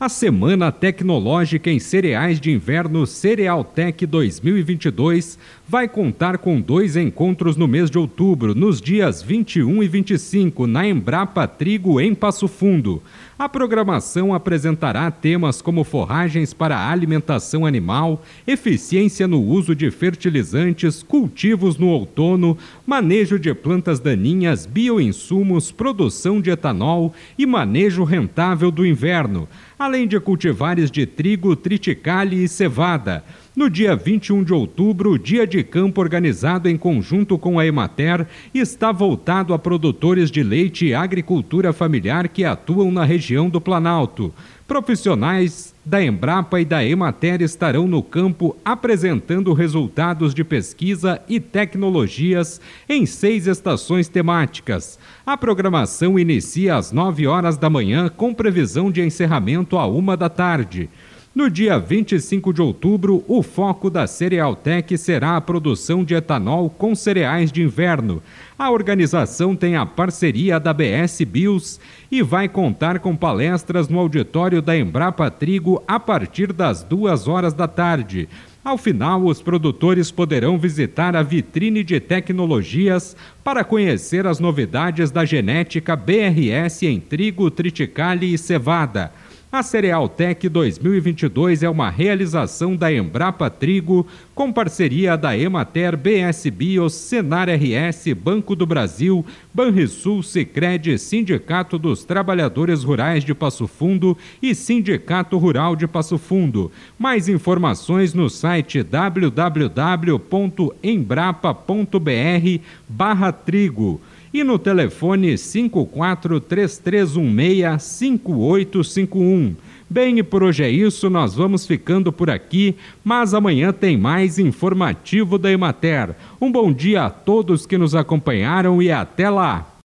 A Semana Tecnológica em Cereais de Inverno Cerealtec 2022 vai contar com dois encontros no mês de outubro, nos dias 21 e 25, na Embrapa Trigo, em Passo Fundo. A programação apresentará temas como forragens para alimentação animal, eficiência no uso de fertilizantes, cultivos no outono, manejo de plantas daninhas, bioinsumos, produção de etanol e manejo rentável do inverno além de cultivares de trigo, triticale e cevada. No dia 21 de outubro, o Dia de Campo organizado em conjunto com a Emater está voltado a produtores de leite e agricultura familiar que atuam na região do Planalto. Profissionais da Embrapa e da Emater estarão no campo apresentando resultados de pesquisa e tecnologias em seis estações temáticas. A programação inicia às 9 horas da manhã, com previsão de encerramento à uma da tarde. No dia 25 de outubro, o foco da Cerealtec será a produção de etanol com cereais de inverno. A organização tem a parceria da BS Bios e vai contar com palestras no auditório da Embrapa Trigo a partir das duas horas da tarde. Ao final, os produtores poderão visitar a vitrine de tecnologias para conhecer as novidades da genética BRS em trigo, triticale e cevada. A Cerealtec 2022 é uma realização da Embrapa Trigo, com parceria da Emater, BS Bio, Senar RS, Banco do Brasil, Banrisul, Sicredi, Sindicato dos Trabalhadores Rurais de Passo Fundo e Sindicato Rural de Passo Fundo. Mais informações no site www.embrapa.br/trigo e no telefone 5433165851. Bem, e por hoje é isso, nós vamos ficando por aqui, mas amanhã tem mais informativo da Emater. Um bom dia a todos que nos acompanharam e até lá!